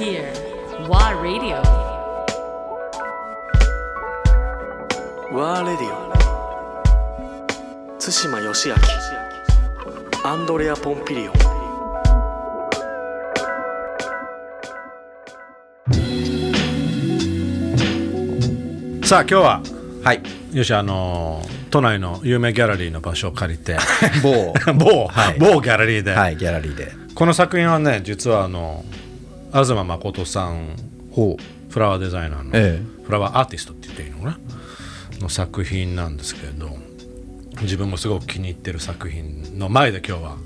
here. WA Radio. ワーレディオ対馬義明アンドレア・ポンピリオンさあ今日ははいよしあのー都内の有名ギャラリーの場所を借りて某某、はい某ギャラリーで、はいギャラリーでこの作品はね実はあの東信さんフラワーデザイナーの、えフラワーアーティストって言っていいのかな？の作品なんですけれど自分もすごく気に入ってる作品の前で今日は。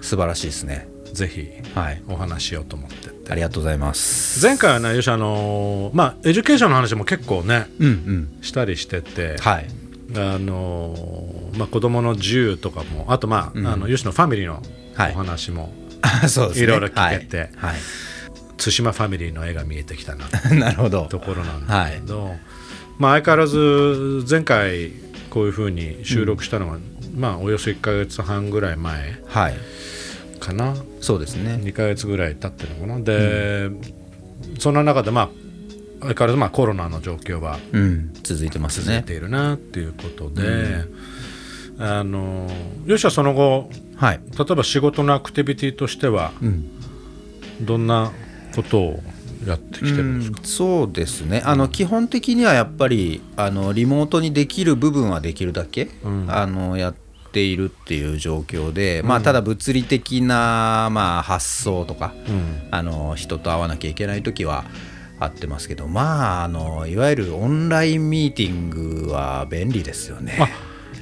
素晴らしいですねぜひはい。お話ししようと思ってて。ありがとうございます。前回はねよしあのーまあエデュケーションの話も結構ねうんうん。したりしてて、はい。あのーまあ、子供の自由とかもあとまあ,、あのよしのファミリーのはい。お話も、そうですね。いろいろ聞けて。はい、はい対馬ファミリーの絵が見えてきたな なるほど。ところなんだけど、まあ、相変わらず前回こういうふうに収録したのは、まあおよそ1か月半ぐらい前はい。かな。そうですね。2か月ぐらい経ってるのかな。で、そんな中でまあ相変わらずまあコロナの状況はうん。続いてますね。続いているなっていうことで、あのよしはその後はい。例えば仕事のアクティビティとしては、どんなことをやってきてるんですか、うんそうですね。あの基本的にはやっぱりあのリモートにできる部分はできるだけ、あのやっているっていう状況で、まあ、ただ物理的な、まあ、発想とか、あの人と会わなきゃいけない時はあってますけどまああのいわゆるオンラインミーティングは便利ですよね。あ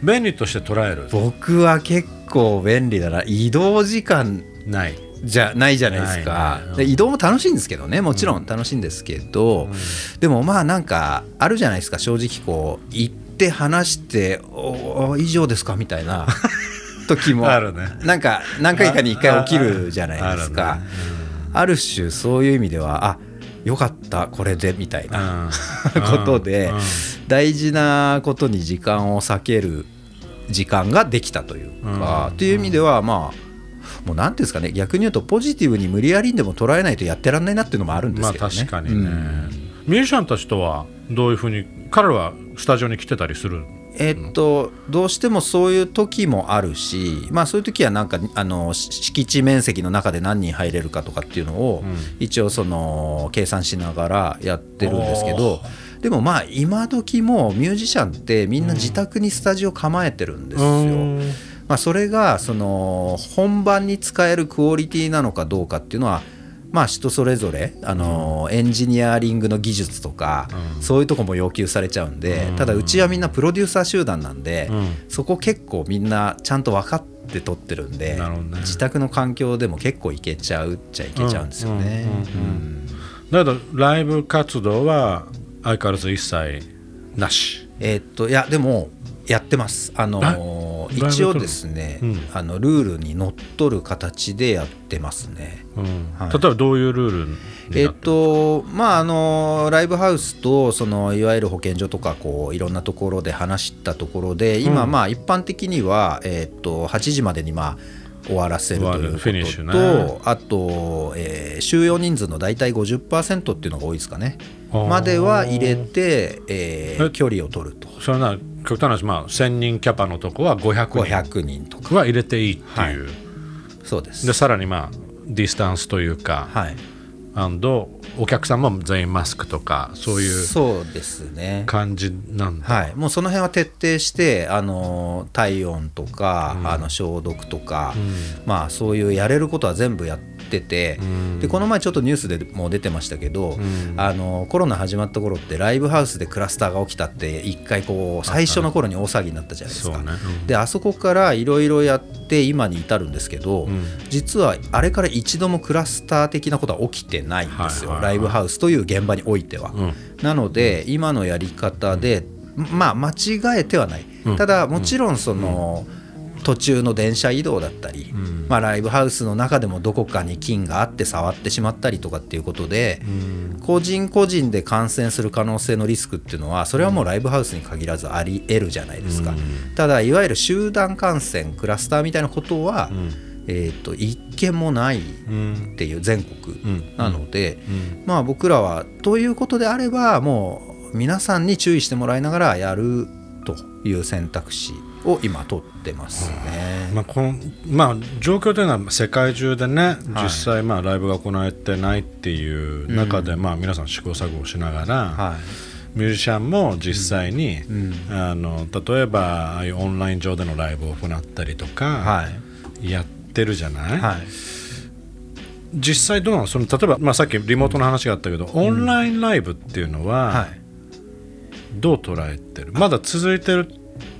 便利として捉える？僕は結構便利だな。移動時間ないじゃないじゃないですか。ないで移動も楽しいんですけどね。もちろん楽しいんですけど、でもまあなんかあるじゃないですか。正直こう行って話しておお以上ですかみたいな 時もあるね。なんか何回かに1回起きるじゃないですあかるね。ある種そういう意味ではあよかったこれでみたいなうん。ことでうん。大事なことに時間を避ける時間ができたというか、うん。っていう意味ではまあもうなんていうんですかね逆に言うとポジティブに無理やりにでも捉えないとやってらんないなっていうのもあるんでますあけどね。確かにね、うん。ミュージシャンたちとはどういうふうに彼らはスタジオに来てたりするえっと、どうしてもそういう時もあるし、まあ、そういう時はなんかあのし敷地面積の中で何人入れるかとかっていうのを、一応その計算しながらやってるんですけどでもまあ今時もミュージシャンってみんな自宅にスタジオ構えてるんですよ。まあ、それがその本番に使えるクオリティなのかどうかっていうのはまあ人それぞれあのエンジニアリングの技術とかそういうとこも要求されちゃうんでただうちはみんなプロデューサー集団なんでそこ結構みんなちゃんと分かって撮ってるんで自宅の環境でも結構いけちゃうっちゃいけちゃうんですよね。うんだけどライブ活動は相変わらず一切なし。えーっといやでもやってます。あの一応ですね、うん。あのルールにのっとる形でやってますね。うん。はい。例えばどういうルールえっとまああのライブハウスとそのいわゆる保健所とかこういろんなところで話したところで今まあ一般的にはえっと8時までにまあ終わらせるということね。とあと、えー収容人数の大体50%っていうのが多いですかね。までは入れて、えーえ距離を取ると。それな極端な話、まあ、1000人キャパのとこは500人。500人とか。は入れていいっていう、そうです。でさらにまあディスタンスというか、はい。アンドお客さんも全員マスクとかそういうそうですね。感じなんだ、はい、もうその辺は徹底してあの体温とか、あの消毒とか、まあそういうやれることは全部やってて、でこの前ちょっとニュースでも出てましたけど、あのコロナ始まった頃ってライブハウスでクラスターが起きたって一回こう最初の頃に大騒ぎになったじゃないですか。ね。うん。であそこからいろいろやって今に至るんですけど、実はあれから一度もクラスター的なことは起きてないんですよ、ライブハウスという現場においては。なので今のやり方で、まあ間違えてはない、ただもちろんその、途中の電車移動だったり、まあ、ライブハウスの中でもどこかに菌があって触ってしまったりとかっていうことで、個人個人で感染する可能性のリスクっていうのはそれはもうライブハウスに限らずあり得るじゃないですか、ただいわゆる集団感染クラスターみたいなことは、えー、と一件もないっうんていう全国うん。なので、うん。まあ僕らはということであればもう皆さんに注意してもらいながらやるという選択肢を今取ってますね。まあこのまあ、状況というのは世界中でね、はい。実際まあライブが行われてないっていう中で、まあ、皆さん試行錯誤しながら、はい。ミュージシャンも実際に、ん。あの例えばああいうオンライン上でのライブを行ったりとか、はい。やってるじゃない、はい。実際どうなの？その例えば、まあ、さっきリモートの話があったけど、オンラインライブっていうのははい。どう捉えてる、まだ続いてる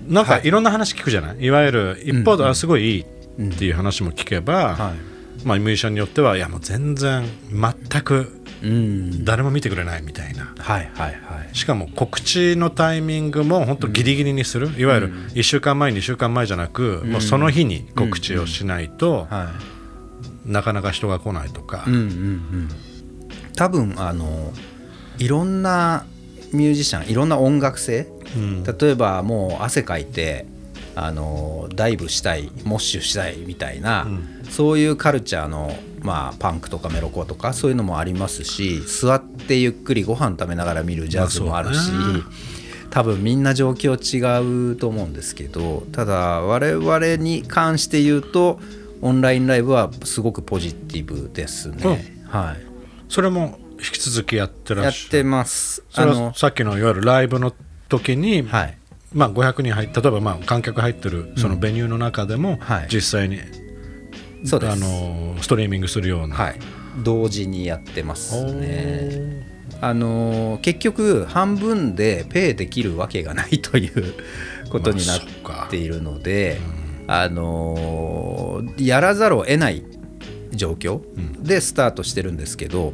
なんかはい。いろんな話聞くじゃない？いわゆる一方で、あすごいいいっていう話も聞けば、はいまあ、ミュージシャンによってはいやもう全然全くうん。誰も見てくれないみたいな。はいはいはい。しかも告知のタイミングも本当ギリギリにする、いわゆる1週間前2週間前じゃなく、もうその日に告知をしないと、はなかなか人が来ないとか、いうんうんうん。多分あのいろんなミュージシャンいろんな音楽性うん例えばもう汗かいてあのダイブしたいモッシュしたいみたいな、そういうカルチャーの、まあ、パンクとかメロコアとかそういうのもありますし座ってゆっくりご飯食べながら見るジャズもあるし、多分みんな状況違うと思うんですけどただ我々に関して言うとオンラインライブはすごくポジティブですね。はい。それも引き続きやってらやっっしゃる。てます。あのさっきのいわゆるライブの時に、はい。まあ、500人入例えばまあ観客入ってるそのベニューの中でもはい。実際に、あのストリーミングするような、はい、同時にやってますおね。あのー結局半分でペイできるわけがないということになっているので、あのーやらざるを得ない状況でスタートしてるんですけど、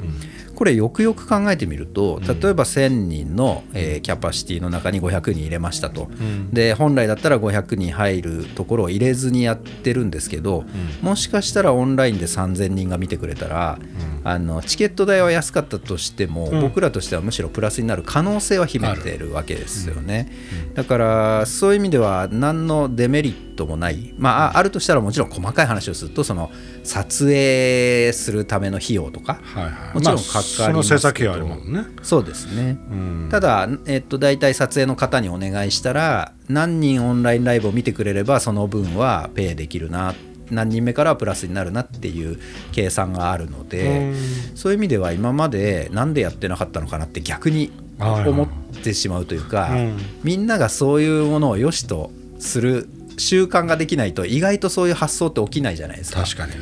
これよくよく考えてみると例えば1000人の、えーキャパシティの中に500人入れましたと、で本来だったら500人入るところを入れずにやってるんですけど、もしかしたらオンラインで3000人が見てくれたら、あのチケット代は安かったとしても、僕らとしてはむしろプラスになる可能性は秘めてるわけですよね、だからそういう意味では何のデメリットもない、まあ、ああるとしたらもちろん細かい話をするとその撮影するための費用とか、はいはい。もちろんまあかかりますその制作費はあるもんね、そうですね、うん。ただ、えっと、大体撮影の方にお願いしたら何人オンラインライブを見てくれればその分はペイできるな何人目からはプラスになるなっていう計算があるのでそういう意味では今までなんでやってなかったのかなって逆に思ってしまうというか、うん。みんながそういうものを良しとする習慣ができないと意外とそういう発想って起きないじゃないですか。確かにね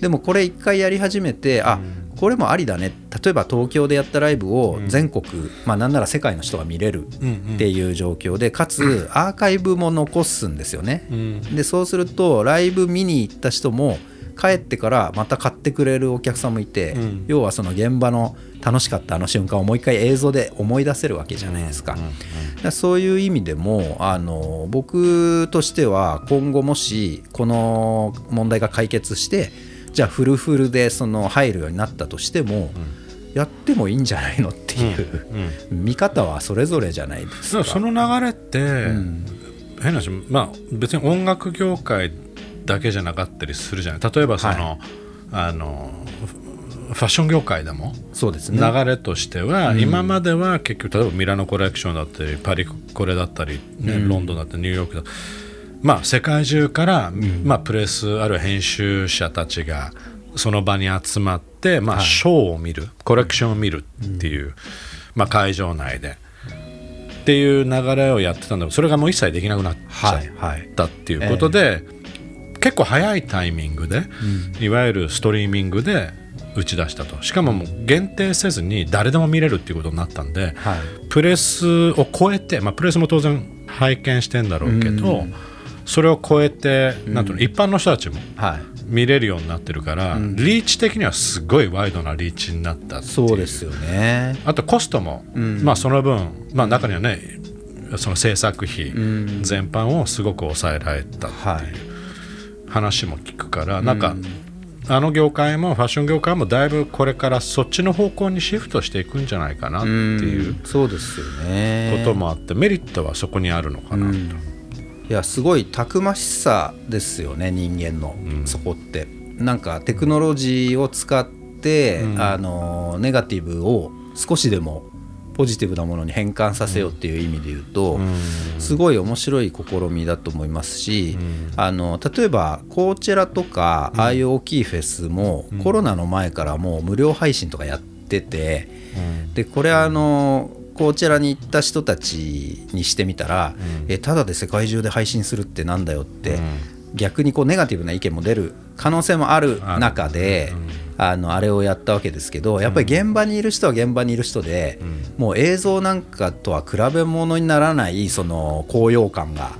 でもこれ一回やり始めてあこれもありだね。例えば東京でやったライブを全国、まあなんなら世界の人が見れるっていう状況でかつ アーカイブも残すんですよね。うん。でそうするとライブ見に行った人も帰ってからまた買ってくれるお客さんもいて、うん。要はその現場の楽しかったあの瞬間をもう一回映像で思い出せるわけじゃないですか。だからそういう意味でもあの僕としては今後もしこの問題が解決してじゃあフルフルでその入るようになったとしても、やってもいいんじゃないのっていう、見方はそれぞれじゃないですか。その流れって、変な話まあ別に音楽業界だけじゃなかったりするじゃない。例えばその、あのフファッション業界でもそうですね。流れとしては、今までは結局例えばミラノコレクションだったりパリコレだったり、ねロンドンだったりニューヨークだったりまあ世界中から、まあ、プレスある編集者たちがその場に集まって、まあ、ショーを見るコレクションを見るっていう、まあ、会場内で。っていう流れをやってたんだけどそれがもう一切できなくなっちゃったっていうことで、結構早いタイミングで、いわゆるストリーミングで打ち出したと。しかももう限定せずに誰でも見れるっていうことになったんで、はい。プレスを超えて、まあ、プレスも当然拝見してんだろうけど、それを超えて、なんと一般の人たちもはい。見れるようになってるから、リーチ的にはすごいワイドなリーチになったそうですよね。あとコストも、まあその分、まあ、中にはねその制作費全般をすごく抑えられたってはい。いう話も聞くから、なんかあの業界もファッション業界もだいぶこれからそっちの方向にシフトしていくんじゃないかなっていうそうですよね。こともあって、メリットはそこにあるのかなと。いやすごいたくましさですよね人間の、うん。そこって。なんかテクノロジーを使って、うん。あのネガティブを少しでもポジティブなものに変換させようっていう意味で言うと、すごい面白い試みだと思いますし、あの例えばコーチェラとか、ああいう大きいフェスも、コロナの前からもう無料配信とかやってて、でこれあのコーチェラに行った人たちにしてみたら、えただで世界中で配信するってなんだよって、逆にこうネガティブな意見も出る可能性もある中で、あのあれをやったわけですけどやっぱり現場にいる人は現場にいる人で、もう映像なんかとは比べ物にならないその高揚感が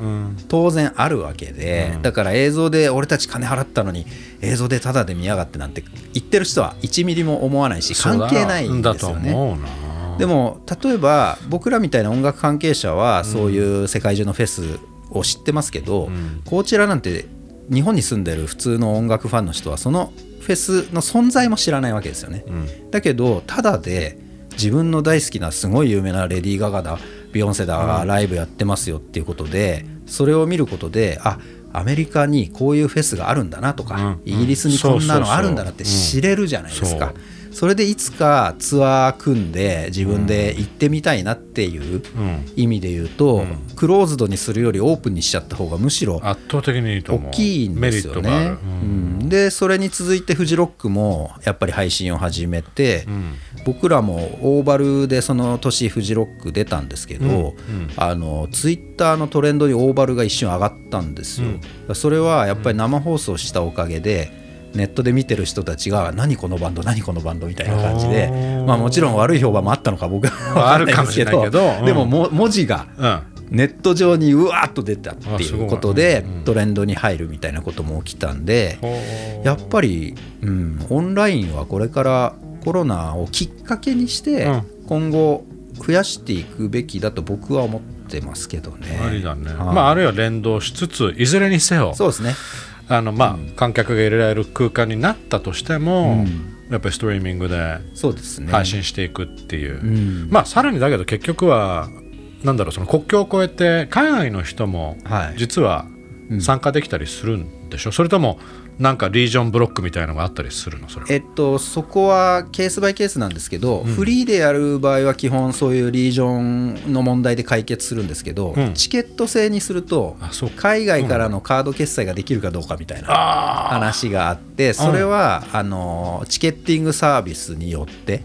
当然あるわけで、だから映像で俺たち金払ったのに映像でタダで見やがってなんて言ってる人は1ミリも思わないし関係ないんですよね。でも例えば僕らみたいな音楽関係者はそういう世界中のフェスを知ってますけど、こちらなんて日本に住んでる普通の音楽ファンの人はそのフェスの存在も知らないわけですよね。だけどただで自分の大好きなすごい有名なレディー・ガガだビヨンセだがライブやってますよっていうことでそれを見ることであアメリカにこういうフェスがあるんだなとか、うん。イギリスにこんなのあるんだなって知れるじゃないですか。それでいつかツアー組んで自分で行ってみたいなっていううん。意味で言うと、クローズドにするよりオープンにしちゃった方がむしろ圧倒的に大きいんですよメリットがある。ね。うん。でそれに続いてフジロックもやっぱり配信を始めて、僕らもオーバルでその年フジロック出たんですけど、あのツイッターのトレンドにオーバルが一瞬上がったんですよ。それはやっぱり生放送したおかげで、ネットで見てる人たちが何このバンド何このバンドみたいな感じでまあもちろん悪い評判もあったのか僕は分かんないですけど。あるかもしれないけどうん。でもも文字がうん。ネット上にうわーっと出たっていうことでうん。トレンドに入るみたいなことも起きたんでやっぱり、うん、オンラインはこれからコロナをきっかけにしてうん。今後増やしていくべきだと僕は思ってますけどね。ありだね、はい。まああるいは連動しつついずれにせよそうですね。あのまあ、観客が入れられる空間になったとしても、うん。やっぱりストリーミングでそうですね。配信していくっていう、うん。まあさらにだけど結局はなんだろうその国境を越えて海外の人もはい。実は参加できたりするんでしょ、それともなんかリージョンブロックみたいなのがあったりするの？それは。えっと、そこはケースバイケースなんですけど、フリーでやる場合は基本そういうリージョンの問題で解決するんですけど、うん。チケット制にするとあそうか。海外からのカード決済ができるかどうかみたいな話があってそれはあのチケッティングサービスによって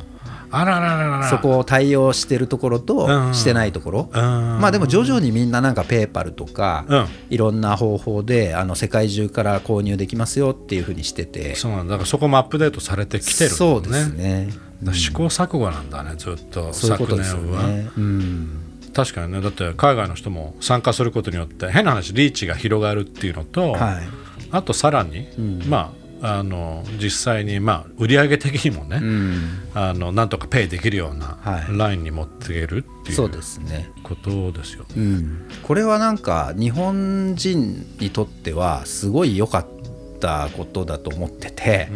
あららららら。そこを対応してるところうん。としてないところ、うん。まあでも徐々にみんななんかペーパルとか、うん。いろんな方法であの世界中から購入できますよっていうふうにしてて。そうなんだ。だからそこもアップデートされてきてるんだね。そうですね。試行錯誤なんだねずっと。そういうこ昨年とですよは、ね。うん。確かにね。だって海外の人も参加することによって変な話リーチが広がるっていうのと、はい。あとさらに、まああの実際にまあ売上的にもね、うん、あのなんとかペイできるようなはい。ラインに持っていけるっていそうことですよね。うん、これはなんか日本人にとってはすごい良かったことだと思ってて、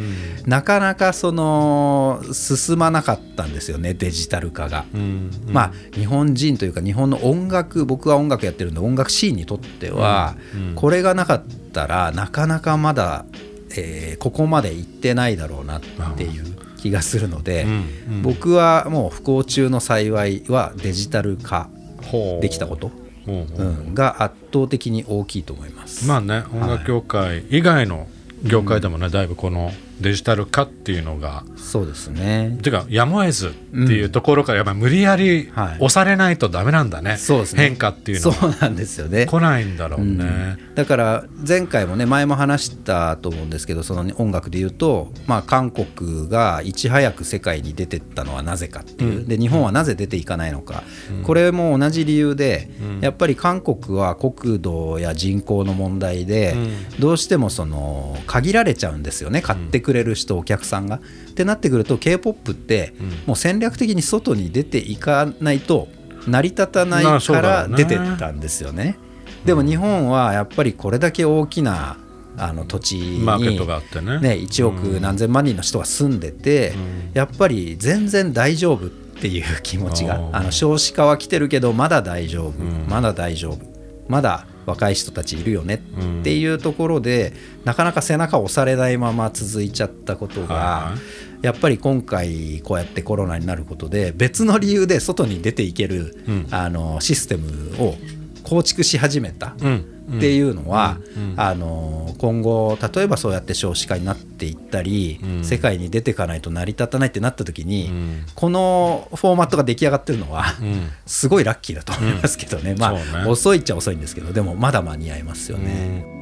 なかなかその進まなかったんですよねデジタル化が。うんまあ日本人というか日本の音楽僕は音楽やってるんで音楽シーンにとっては、これがなかったらなかなかまだ、えーここまで行ってないだろうなっていう気がするので、僕はもう不幸中の幸いはデジタル化できたこと、うん、が圧倒的に大きいと思います。まあね音楽業界以外の業界でもね、だいぶこのデジタル化っていうのがそうですね。ていうかやむを得ずっていうところからやっぱり無理やりはい。押されないとダメなんだね、そうですね。変化っていうのは。そうなんですよね。来ないんだろうね、だから前回もね前も話したと思うんですけどその音楽で言うと、まあ、韓国がいち早く世界に出てったのはなぜかっていう、で日本はなぜ出ていかないのか、これも同じ理由で、やっぱり韓国は国土や人口の問題で、どうしてもその限られちゃうんですよね。買ってくれる人、お客さんが。ってなってくると k p o p ってもう戦略的に外に出ていかないと成り立たないから出てったんですよね。でも日本はやっぱりこれだけ大きなあの土地に、ね。ね、1億何千万人の人が住んでて、やっぱり全然大丈夫っていう気持ちがあの少子化は来てるけどまだ大丈夫、まだ大丈夫。まだ若い人たちいるよねっていうところで、なかなか背中を押されないまま続いちゃったことが、はやっぱり今回こうやってコロナになることで別の理由で外に出ていける、うん。あのシステムを構築し始めた。うん。っていうのは、うん。あの今後例えばそうやって少子化になっていったり、うん。世界に出ていかないと成り立たないってなった時に、うん。このフォーマットが出来上がってるのは、うん。すごいラッキーだと思いますけどね、まそうね。あ遅いっちゃ遅いんですけどでもまだ間に合いますよね。